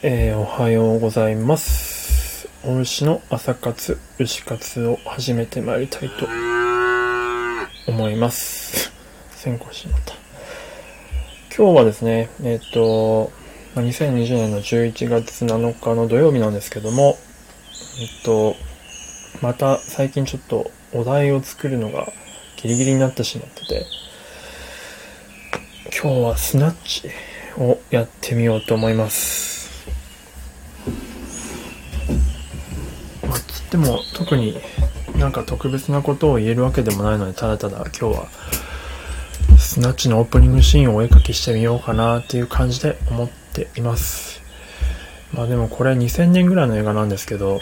えー、おはようございます。お牛の朝活、牛活を始めてまいりたいと思います。先行しまった。今日はですね、えっ、と、2020年の11月7日の土曜日なんですけども、えっ、と、また最近ちょっとお題を作るのがギリギリになってしまってて、今日はスナッチをやってみようと思います。も特になんか特別なことを言えるわけでもないので、ただただ今日はスナッチのオープニングシーンをお絵描きしてみようかなっていう感じで思っています。まあでもこれ2000年ぐらいの映画なんですけど、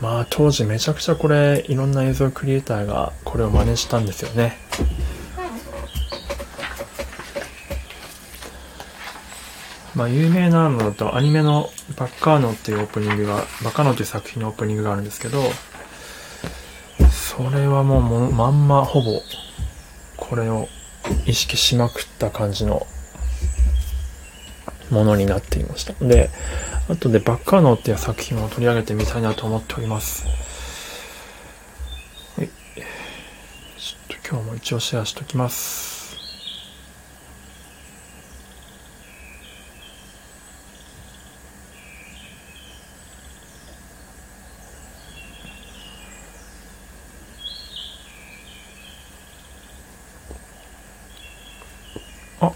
まあ当時めちゃくちゃこれいろんな映像クリエイターがこれを真似したんですよね。まあ有名なのだとアニメのバッカーノっていうオープニングが、バカーノという作品のオープニングがあるんですけど、それはもうもまんまほぼこれを意識しまくった感じのものになっていました。で、後でバッカーノっていう作品を取り上げてみたいなと思っております。はい。ちょっと今日も一応シェアしときます。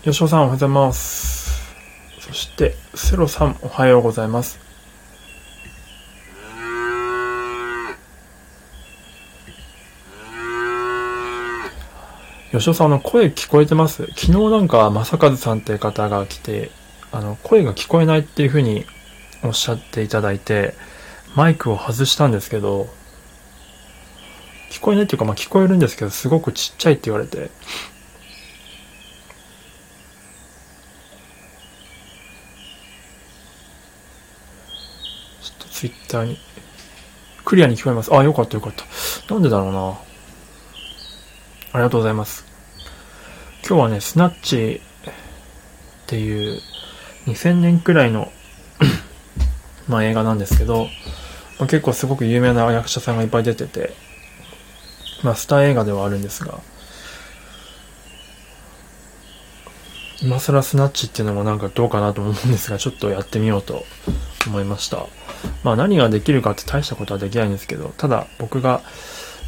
吉尾さんおはようございます。そして、セロさんおはようございます。吉尾さん、の、声聞こえてます？昨日なんか、正和さんって方が来て、あの、声が聞こえないっていう風におっしゃっていただいて、マイクを外したんですけど、聞こえないっていうか、まあ聞こえるんですけど、すごくちっちゃいって言われて、ちょっとツイッターに、クリアに聞こえます。あ、よかったよかった。なんでだろうな。ありがとうございます。今日はね、スナッチっていう2000年くらいの まあ映画なんですけど、まあ、結構すごく有名な役者さんがいっぱい出てて、まあスター映画ではあるんですが、今更スナッチっていうのもなんかどうかなと思うんですが、ちょっとやってみようと思いました。まあ何ができるかって大したことはできないんですけど、ただ僕が、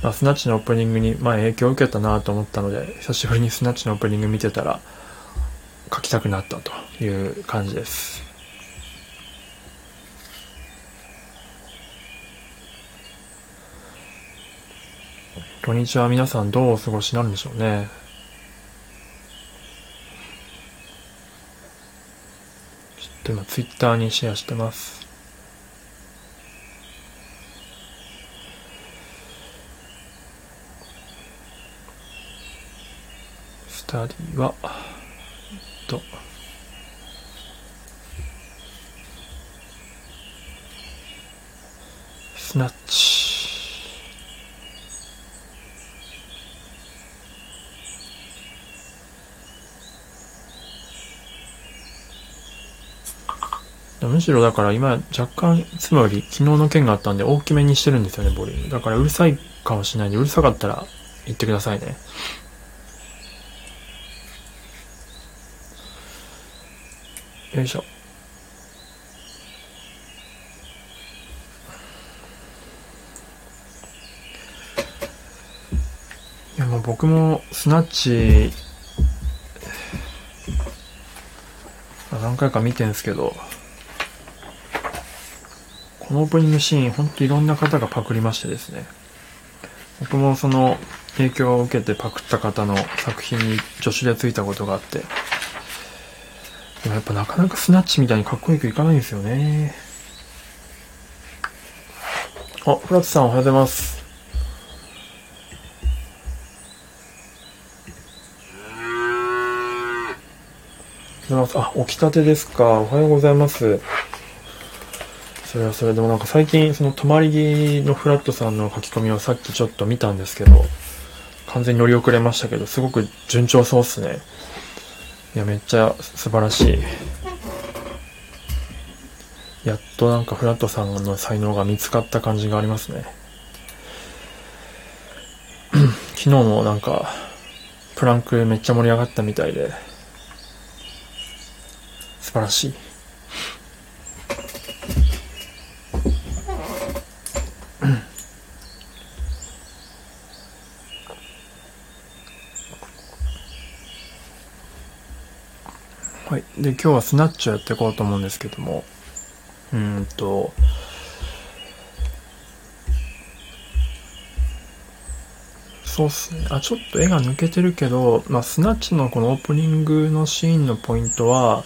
まあ、スナッチのオープニングに、まあ、影響を受けたなと思ったので、久しぶりにスナッチのオープニング見てたら、書きたくなったという感じです。土日は皆さんどうお過ごしなんでしょうね。ちょっと今ツイッターにシェアしてます。スタディは、えっと、スナッチ。むしろだから今若干いつもより昨日の件があったんで大きめにしてるんですよね、ボリューム。だからうるさいかもしれないんで、うるさかったら言ってくださいね。よいしょ。いやもう僕もスナッチ何回か見てんすけどこのオープニングシーンほんといろんな方がパクりましてですね僕もその影響を受けてパクった方の作品に助手でついたことがあってでもやっぱなかなかスナッチみたいにかっこよくいかないんですよね。あ、フラッツさんおはようございます。おはようございますあ、起きたてですか。おはようございます。それはそれでもなんか最近その泊まり木のフラットさんの書き込みをさっきちょっと見たんですけど、完全に乗り遅れましたけど、すごく順調そうっすね。いや、めっちゃ素晴らしい。やっとなんかフラットさんの才能が見つかった感じがありますね。昨日もなんか、プランクめっちゃ盛り上がったみたいで、素晴らしい。はい。で、今日はスナッチをやっていこうと思うんですけども、うんと、そうっすね。あ、ちょっと絵が抜けてるけど、まあ、スナッチのこのオープニングのシーンのポイントは、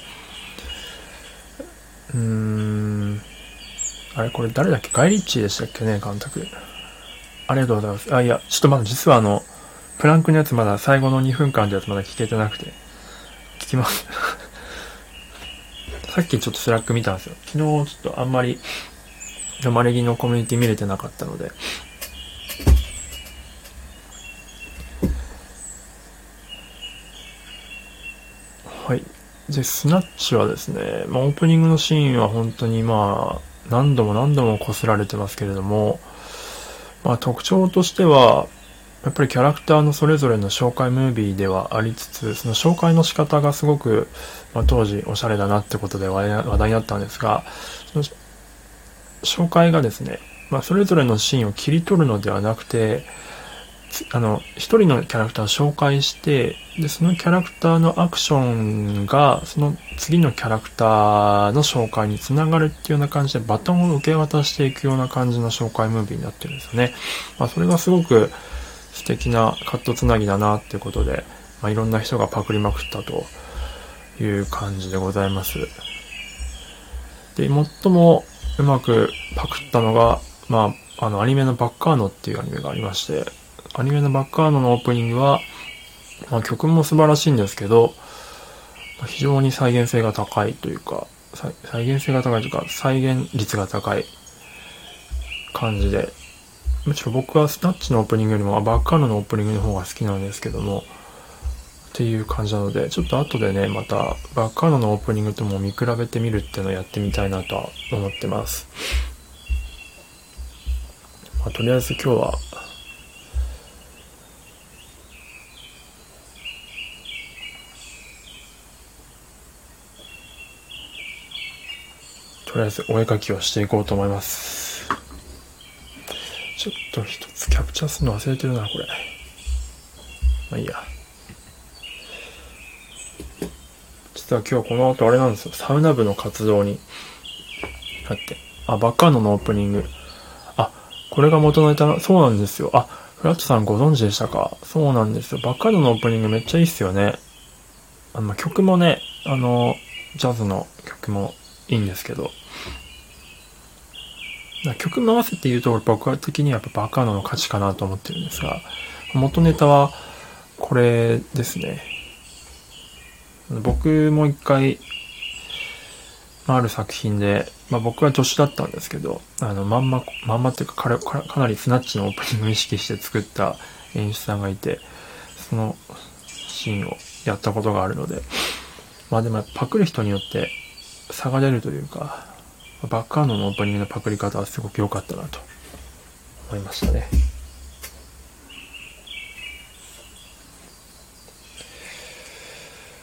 うーん、あれこれ誰だっけ？ガイ・リッチーでしたっけね、監督。ありがとうございます。あ、いや、ちょっとまだ実はあの、プランクのやつまだ最後の2分間のやつまだ聞けてなくて、聞きますさっきちょっと Slack 見たんですよ。昨日ちょっとあんまり、マレギのコミュニティ見れてなかったので。はい。で、スナッチはですね、まあ、オープニングのシーンは本当にまあ、何度も何度もこすられてますけれども、まあ特徴としては、やっぱりキャラクターのそれぞれの紹介ムービーではありつつ、その紹介の仕方がすごく、まあ、当時おしゃれだなってことで話題になったんですが、その紹介がですね、まあ、それぞれのシーンを切り取るのではなくて、あの、一人のキャラクターを紹介して、で、そのキャラクターのアクションが、その次のキャラクターの紹介につながるっていうような感じで、バトンを受け渡していくような感じの紹介ムービーになってるんですよね。まあ、それがすごく、素敵なカットつなぎだなっていうことで、まあ、いろんな人がパクりまくったという感じでございます。で、最もうまくパクったのが、まあ、あの、アニメのバッカーノっていうアニメがありまして、アニメのバッカーノのオープニングは、まあ、曲も素晴らしいんですけど、非常に再現性が高いというか、再現性が高いというか、再現率が高い感じで、むしろ僕はスナッチのオープニングよりもバッカーノのオープニングの方が好きなんですけども、っていう感じなので、ちょっと後でね、またバッカーノのオープニングとも見比べてみるっていうのをやってみたいなとは思ってます。まあ、とりあえず今日は、とりあえずお絵描きをしていこうと思います。ちょっと一つキャプチャーするの忘れてるな、これ。まあいいや。実は今日この後あれなんですよ。サウナ部の活動に入って。あ、バッカーノのオープニング。あ、これが元ネタな、そうなんですよ。あ、フラットさんご存知でしたか？そうなんですよ。バッカーノのオープニングめっちゃいいっすよね。あの、曲もね、あの、ジャズの曲もいいんですけど、曲回せていうと僕は的にはやっぱバカーノの価値かなと思ってるんですが、元ネタはこれですね。僕も一回、まある作品で、まあ僕は助手だったんですけど、あの、まんま、まんまっていうかかかかなりスナッチのオープニングを意識して作った演出さんがいて、そのシーンをやったことがあるので、まあでもパクる人によって差が出るというか、バッカーノのオープニングのパクリ方はすごく良かったなと思いましたね。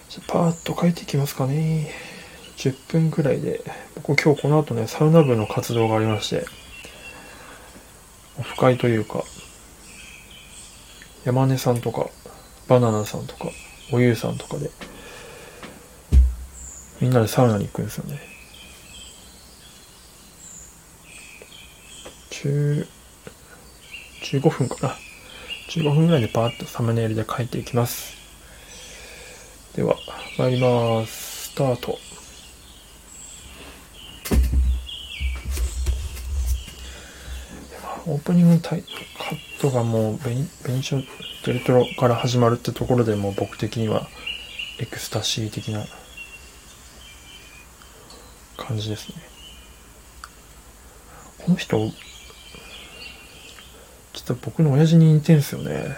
じゃパーッと書いていきますかね。10分くらいで、僕今日この後ね、サウナ部の活動がありまして、オフ会というか、山根さんとか、バナナさんとか、おゆうさんとかで、みんなでサウナに行くんですよね。10 15分かな。15分ぐらいでパーッとサムネイルで書いていきます。では、参ります。スタート。オープニングタイカットがもうベニ、ベニチオデルトロから始まるってところでもう僕的にはエクスタシー的な感じですね。この人、実は僕の親父に似てんすよね。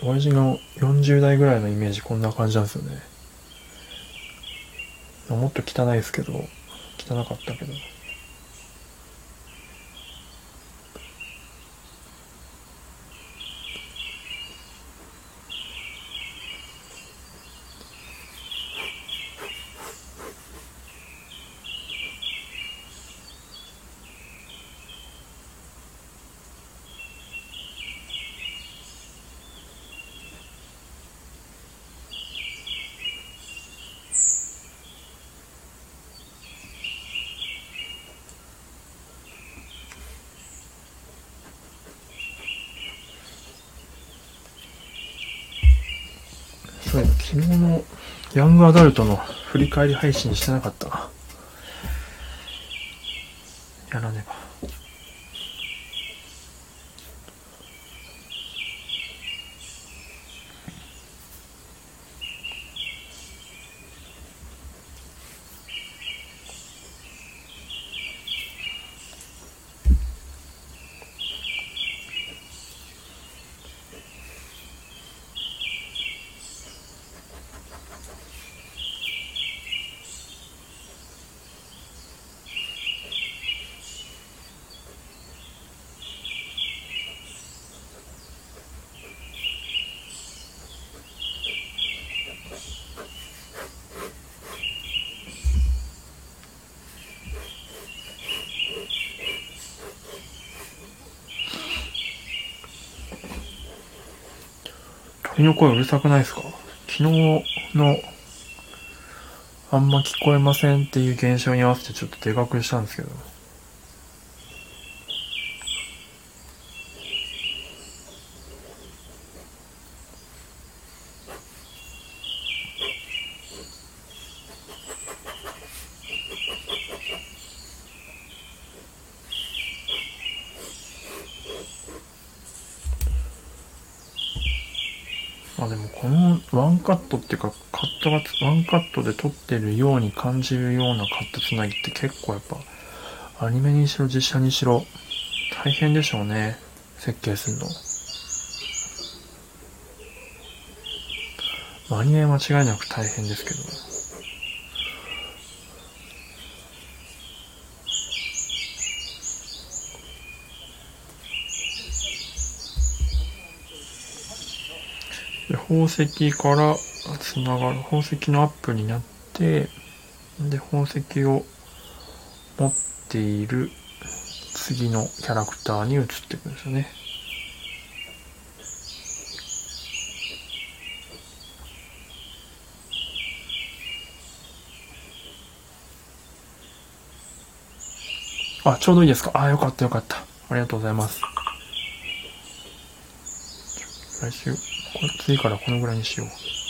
親父が40代ぐらいのイメージこんな感じなんですよね。もっと汚いですけど、汚かったけど。昨日のヤングアダルトの振り返り配信してなかったな。の声うるさくないですか？昨日のあんま聞こえませんっていう現象に合わせてちょっとでかくしたんですけど。あ、でもこのワンカットっていうか、カットがつ、ワンカットで撮ってるように感じるようなカットつなぎって結構やっぱ、アニメにしろ実写にしろ、大変でしょうね。設計するの。まあアニメ間違いなく大変ですけど。で宝石からつながる宝石のアップになってで宝石を持っている次のキャラクターに移っていくんですよねあ、ちょうどいいですか？あ、よかったよかった。ありがとうございます。来週、これ次からこのぐらいにしよう。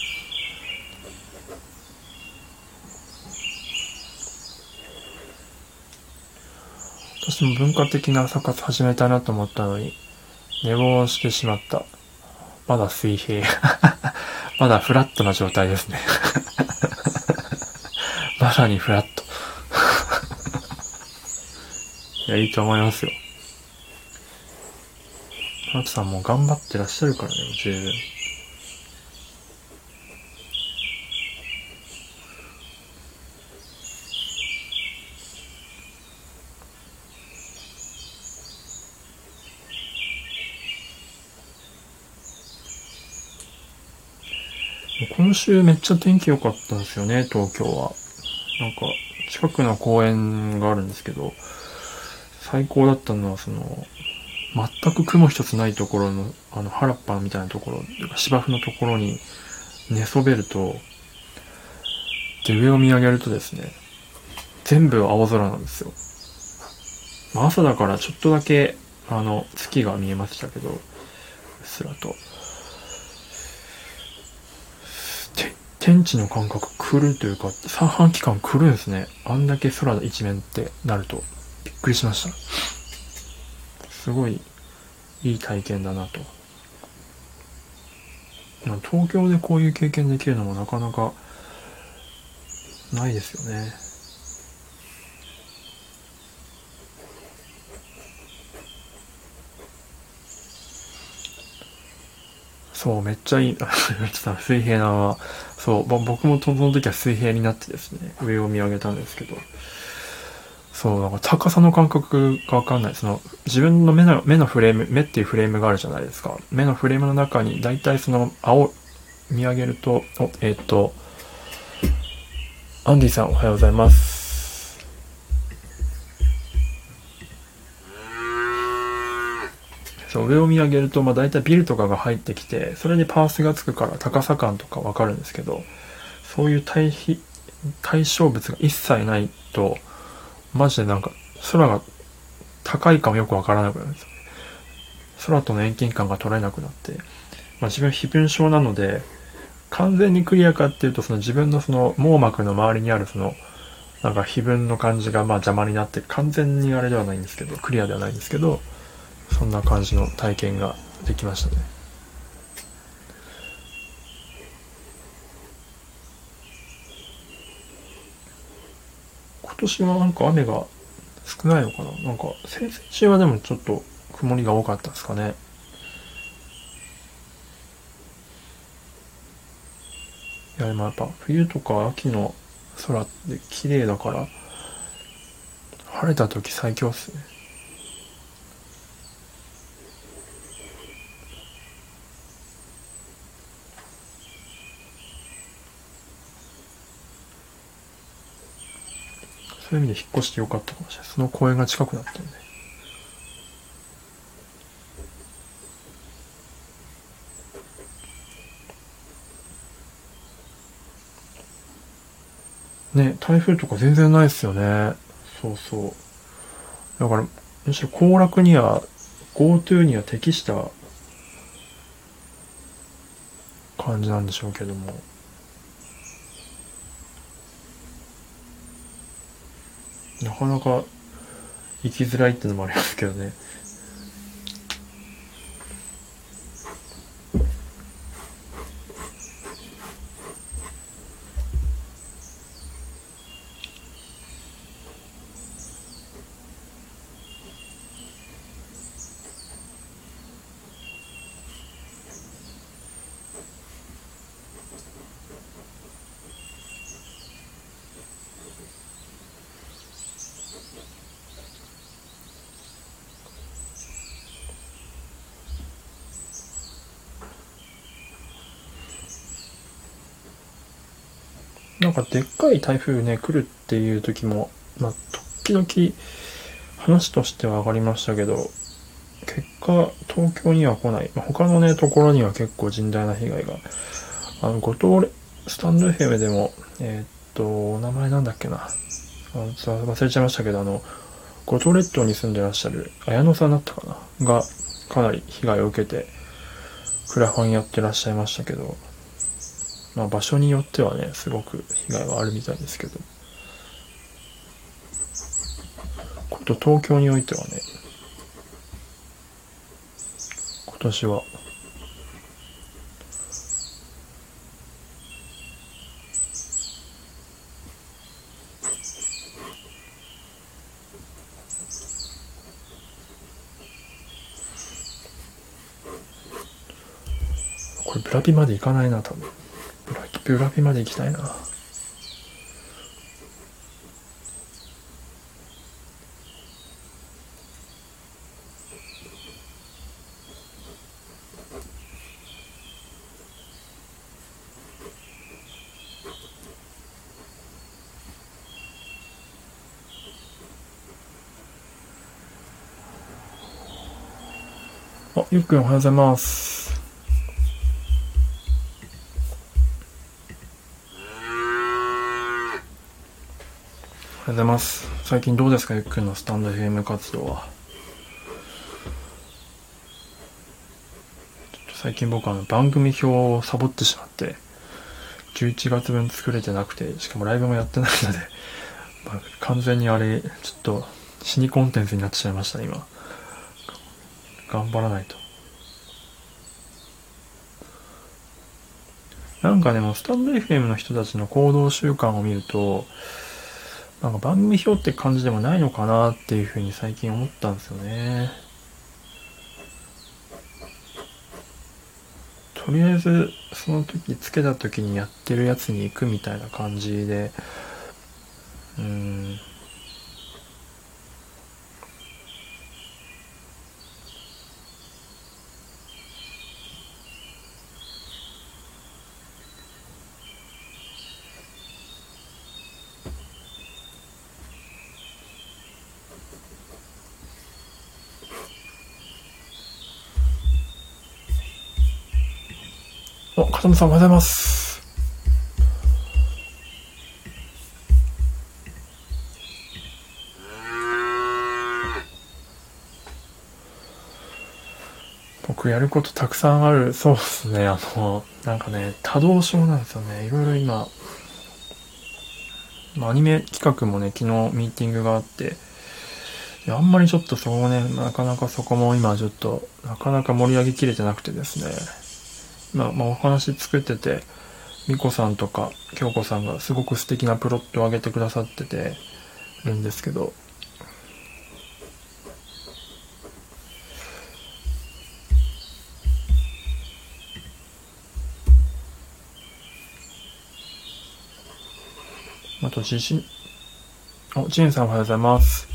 私も文化的な朝活始めたいなと思ったのに、寝坊してしまった。まだ水平。まだフラットな状態ですね。まさにフラット。いや、いいと思いますよ。ハツさんも頑張ってらっしゃるからね、十分。今週めっちゃ天気良かったんですよね、東京は。なんか、近くの公園があるんですけど、最高だったのは、その、全く雲一つないところの、あの、原っぱみたいなところ、芝生のところに寝そべると、で、上を見上げるとですね、全部青空なんですよ。まあ、朝だからちょっとだけ、あの、月が見えましたけど、うっすらと。て天地の感覚来るというか、三半期間来るんですね。あんだけ空の一面ってなると。びっくりしました。すごいいい体験だなと。まあ東京でこういう経験できるのもなかなかないですよね。そう、めっちゃいい。ちょっと水平なまま。そう、僕もその時は水平になってですね、上を見上げたんですけど、そう、なんか高さの感覚がわかんない。その、自分の目の、目のフレーム、目っていうフレームがあるじゃないですか。目のフレームの中に、だいたいその、青、見上げると、えっ、と、アンディさんおはようございます。そう、上を見上げると、まあ大体ビルとかが入ってきて、それにパースがつくから高さ感とかわかるんですけど、そういう対比、対象物が一切ないと、マジでなんか、空が高いかもよくわからなくなるんですよ。空との遠近感が取れなくなって、まあ、自分非分症なので、完全にクリアかっていうと、その自分のその網膜の周りにあるその、なんか非分の感じがまあ邪魔になって、完全にあれではないんですけど、クリアではないんですけど、そんな感じの体験ができましたね今。年はなんか雨が少ないのかな？なんか、先々週はでもちょっと曇りが多かったですかね。いや、でもやっぱ冬とか秋の空って綺麗だから、晴れた時最強っすね。そういう意味で引っ越してよかったかもしれない。その公園が近くなったんで。ね、台風とか全然ないっすよね。そうそう。だから、むしろ行楽には、GoTo には適した感じなんでしょうけども。なかなか行きづらいってのもありますけどね。なんかでっかい台風ね、来るっていう時も、まあ、時々話としては上がりましたけど、結果、東京には来ない。ま、他のね、ところには結構甚大な被害が。あの、後藤、スタンド FM でも、えー、っと、お名前なんだっけな。あ忘れちゃいましたけど、あの、五島列島に住んでらっしゃる綾野さんだったかな？が、かなり被害を受けて、クラファンやってらっしゃいましたけど、まあ場所によってはね、すごく被害はあるみたいですけど。こと東京においてはね、今年は、これブラピまで行かないな、多分。ブラピまで行きたいな。あ、ゆっくんおはようございます。ます。最近どうですか、ゆっくんのスタンド FM 活動は。最近僕は番組表をサボってしまって、11月分作れてなくて、しかもライブもやってないので、まあ、完全にあれ、ちょっと死にコンテンツになってしまいました、今。頑張らないと。なんかでも、スタンド FM の人たちの行動習慣を見ると、なんか番組表って感じでもないのかなっていうふうに最近思ったんですよね。とりあえずその時つけた時にやってるやつに行くみたいな感じでうんさんおはようございます。僕やることたくさんある。そうですね。あの、なんかね、多動症なんですよね。いろいろ今、アニメ企画もね、昨日ミーティングがあって、あんまりちょっとそこね、なかなかそこも今ちょっと、なかなか盛り上げきれてなくてですね。まあ、まあ、お話作ってて、みこさんとか京子さんがすごく素敵なプロットを上げてくださっててるんですけど、あと自信、お、ジンさんおはようございます。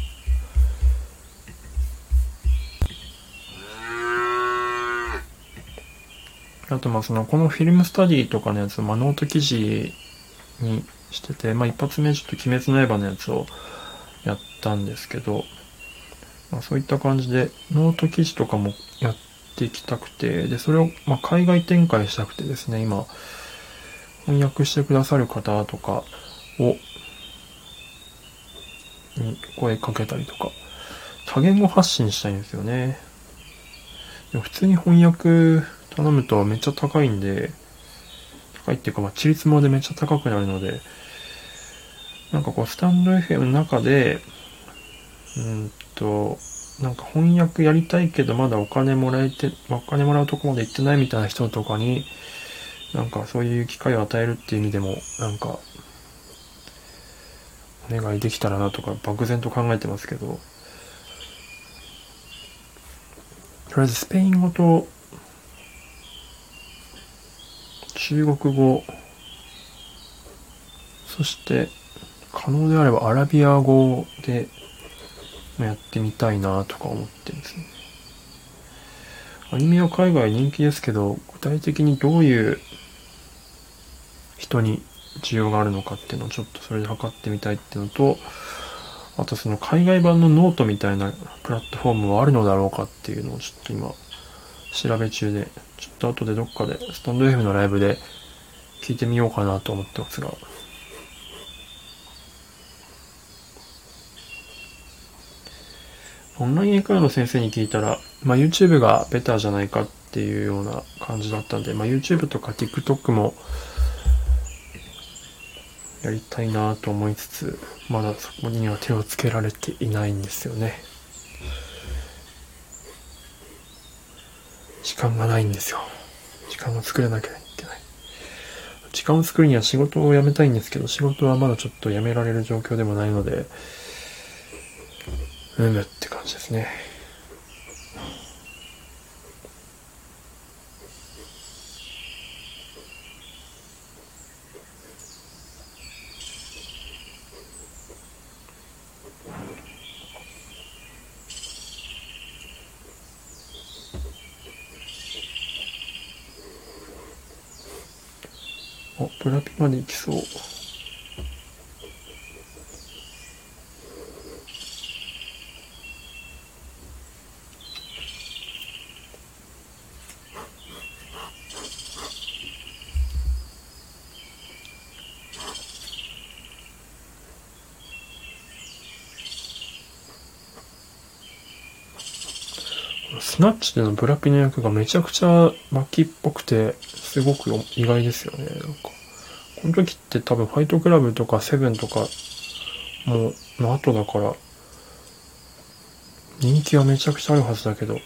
あとまあそのこのフィルムスタディとかのやつまあノート記事にしてて、まあ一発目ちょっと鬼滅の刃のやつをやったんですけど、まあそういった感じでノート記事とかもやっていきたくて、で、それをま海外展開したくてですね、今翻訳してくださる方とかを、に声かけたりとか、多言語発信したいんですよね。でも普通に翻訳頼むとめっちゃ高いんで、高いっていうか、まあ、チリツモでめっちゃ高くなるので、なんかこう、スタンド FM の中で、うんと、なんか翻訳やりたいけどまだお金もらえて、お金もらうとこまで行ってないみたいな人とかに、なんかそういう機会を与えるっていう意味でも、なんか、お願いできたらなとか漠然と考えてますけど、とりあえずスペイン語と中国語、そして可能であればアラビア語でやってみたいなとか思ってるんですね。アニメは海外人気ですけど、具体的にどういう人に需要があるのかっていうのをちょっとそれで測ってみたいっていうのと、あとその海外版のノートみたいなプラットフォームはあるのだろうかっていうのをちょっと今調べ中で、ちょっと後でどっかでスタンド F のライブで聞いてみようかなと思ってますが。オンライン英会話の先生に聞いたら、まあ、YouTube がベターじゃないかっていうような感じだったんで、まあ、YouTube とか TikTok もやりたいなと思いつつ、まだそこには手をつけられていないんですよね。時間がないんですよ。時間を作らなきゃいけない。時間を作るには仕事を辞めたいんですけど、仕事はまだちょっと辞められる状況でもないので、うむって感じですね。ブラピまで行きそう。スナッチでのブラピの役がめちゃくちゃ巻きっぽくて、すごく意外ですよね。なんか、の時って多分ファイトクラブとかセブンとかもの後だから、人気はめちゃくちゃあるはずだけど、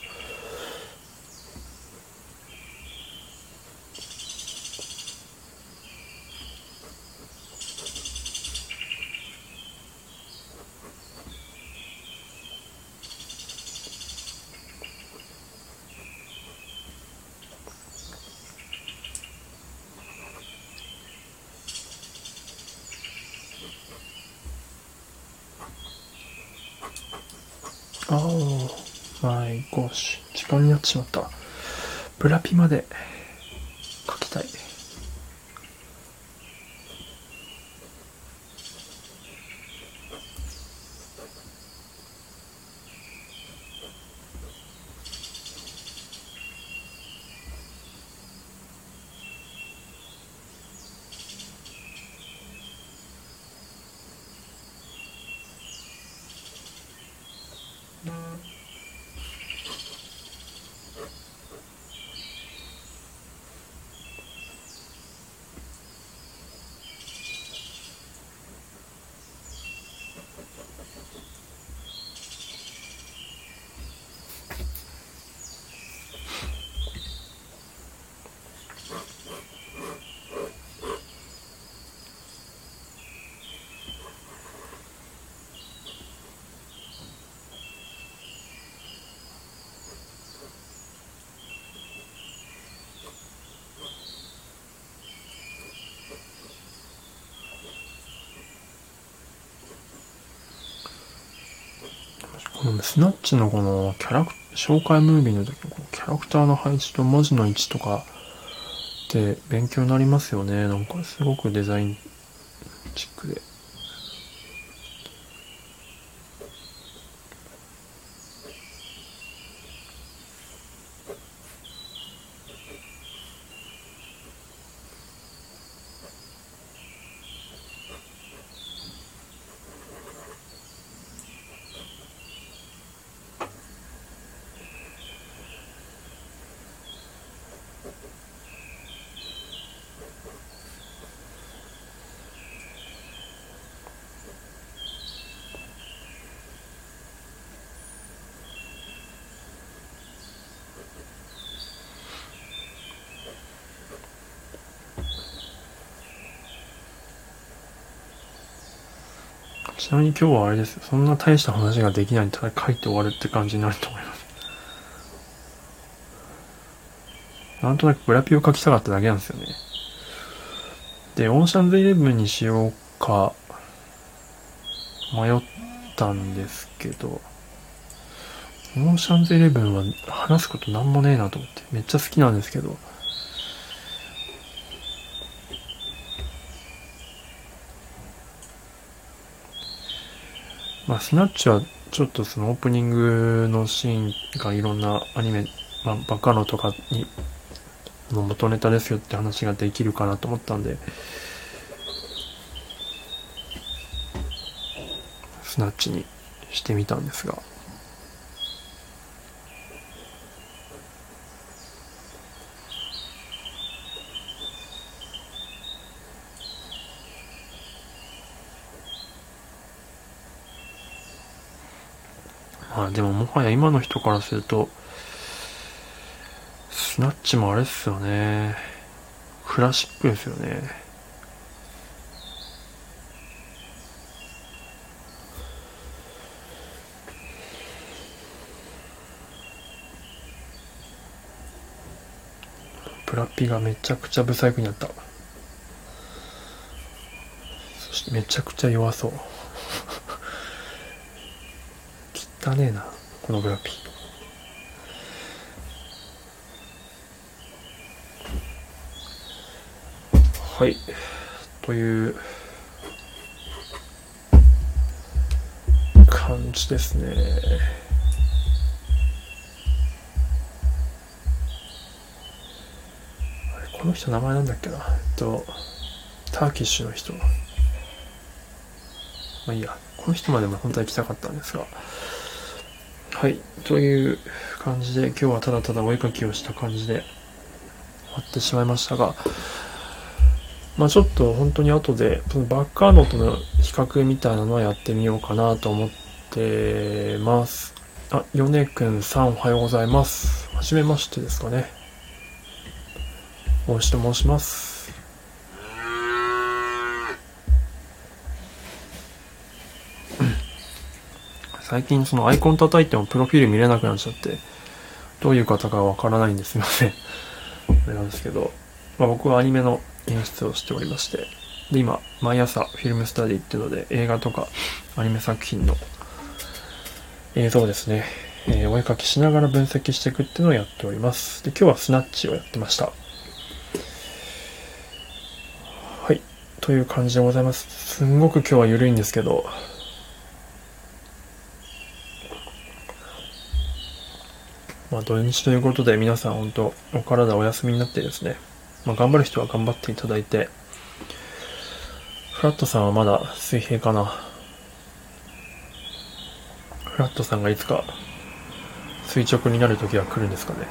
ああ、マイゴーシ。時間になってしまった。ブラピまでこのスナッチのこのキャラク、紹介ムービーの時のこのキャラクターの配置と文字の位置とかって勉強になりますよね。なんかすごくデザインちなみに今日はあれです。そんな大した話ができないんで、ただ書いて終わるって感じになると思います。なんとなくブラピを書きたかっただけなんですよね。で、オーシャンズイレブンにしようか、迷ったんですけど、オーシャンズイレブンは話すことなんもねえなと思って、めっちゃ好きなんですけど、まあ、スナッチはちょっとそのオープニングのシーンがいろんなアニメ、まあ、バカロとかにの元ネタですよって話ができるかなと思ったんで、スナッチにしてみたんですが、でももはや今の人からすると、スナッチもあれっすよね。クラシックですよね。ブラピがめちゃくちゃブサイクになった。そしてめちゃくちゃ弱そう。汚ねえなこのグラピはい。という感じですね。この人名前なんだっけな。えっとターキッシュの人。まあいいや。この人までも本当は行きたかったんですが。はい。という感じで、今日はただただお絵かきをした感じで終わってしまいましたが、まあちょっと本当に後で、そのバッカーノとの比較みたいなのはやってみようかなと思ってます。あ、ヨネくんさんおはようございます。はじめましてですかね。大石と申します。最近そのアイコン叩いてもプロフィール見れなくなっちゃって、どういう方かわからないんですいません。あれなんですけど、まあ、僕はアニメの演出をしておりまして、で、今、毎朝フィルムスタディっていうので映画とかアニメ作品の映像ですね、えー、お絵かきしながら分析していくっていうのをやっております。で、今日はスナッチをやってました。はい。という感じでございます。すんごく今日は緩いんですけど、まあ土日ということで皆さん本当お体お休みになってですね、まあ頑張る人は頑張っていただいて、フラットさんはまだ水平かな。フラットさんがいつか垂直になる時は来るんですかね。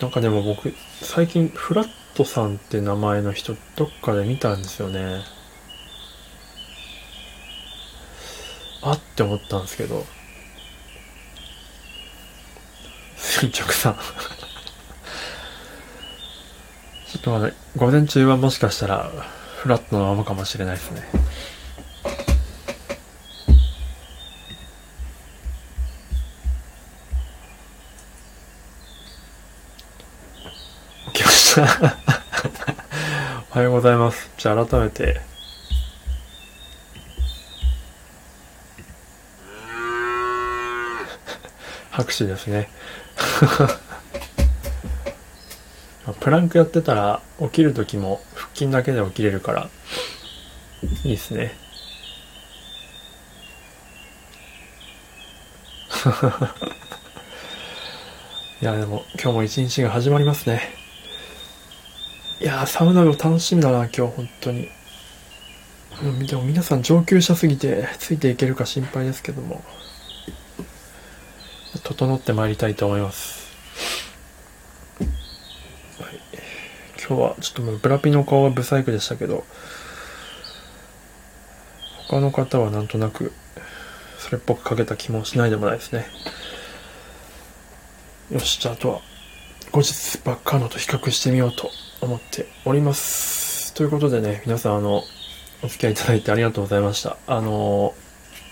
なんかでも僕、最近フラットさんって名前の人どっかで見たんですよね。あって思ったんですけど。垂直さん ちょっとまだ、午前中はもしかしたら、フラットのままかもしれないですね。起きました おはようございます。じゃあ改めて、拍手ですね。プランクやってたら起きる時も腹筋だけで起きれるからいいっすね。いや、でも今日も一日が始まりますね。いやサウナが楽しみだな、今日、本当に。でも皆さん上級者すぎてついていけるか心配ですけども。整ってまいりたいと思います。はい、今日はちょっともうブラピの顔はブサイクでしたけど、他の方はなんとなくそれっぽくかけた気もしないでもないですね。よし、じゃああとは後日バッカーノと比較してみようと思っております。ということでね、皆さんあの、お付き合いいただいてありがとうございました。あの、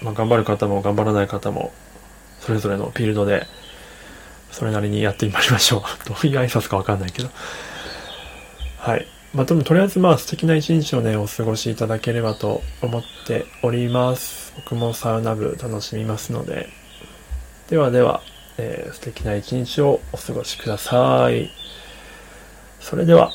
まあ、頑張る方も頑張らない方もそれぞれのフィールドで、それなりにやってみましょう。どういう挨拶かわかんないけど。はい。まあ、でもとりあえずまあ素敵な一日をね、お過ごしいただければと思っております。僕もサウナ部楽しみますので。ではでは、えー、素敵な一日をお過ごしください。それでは。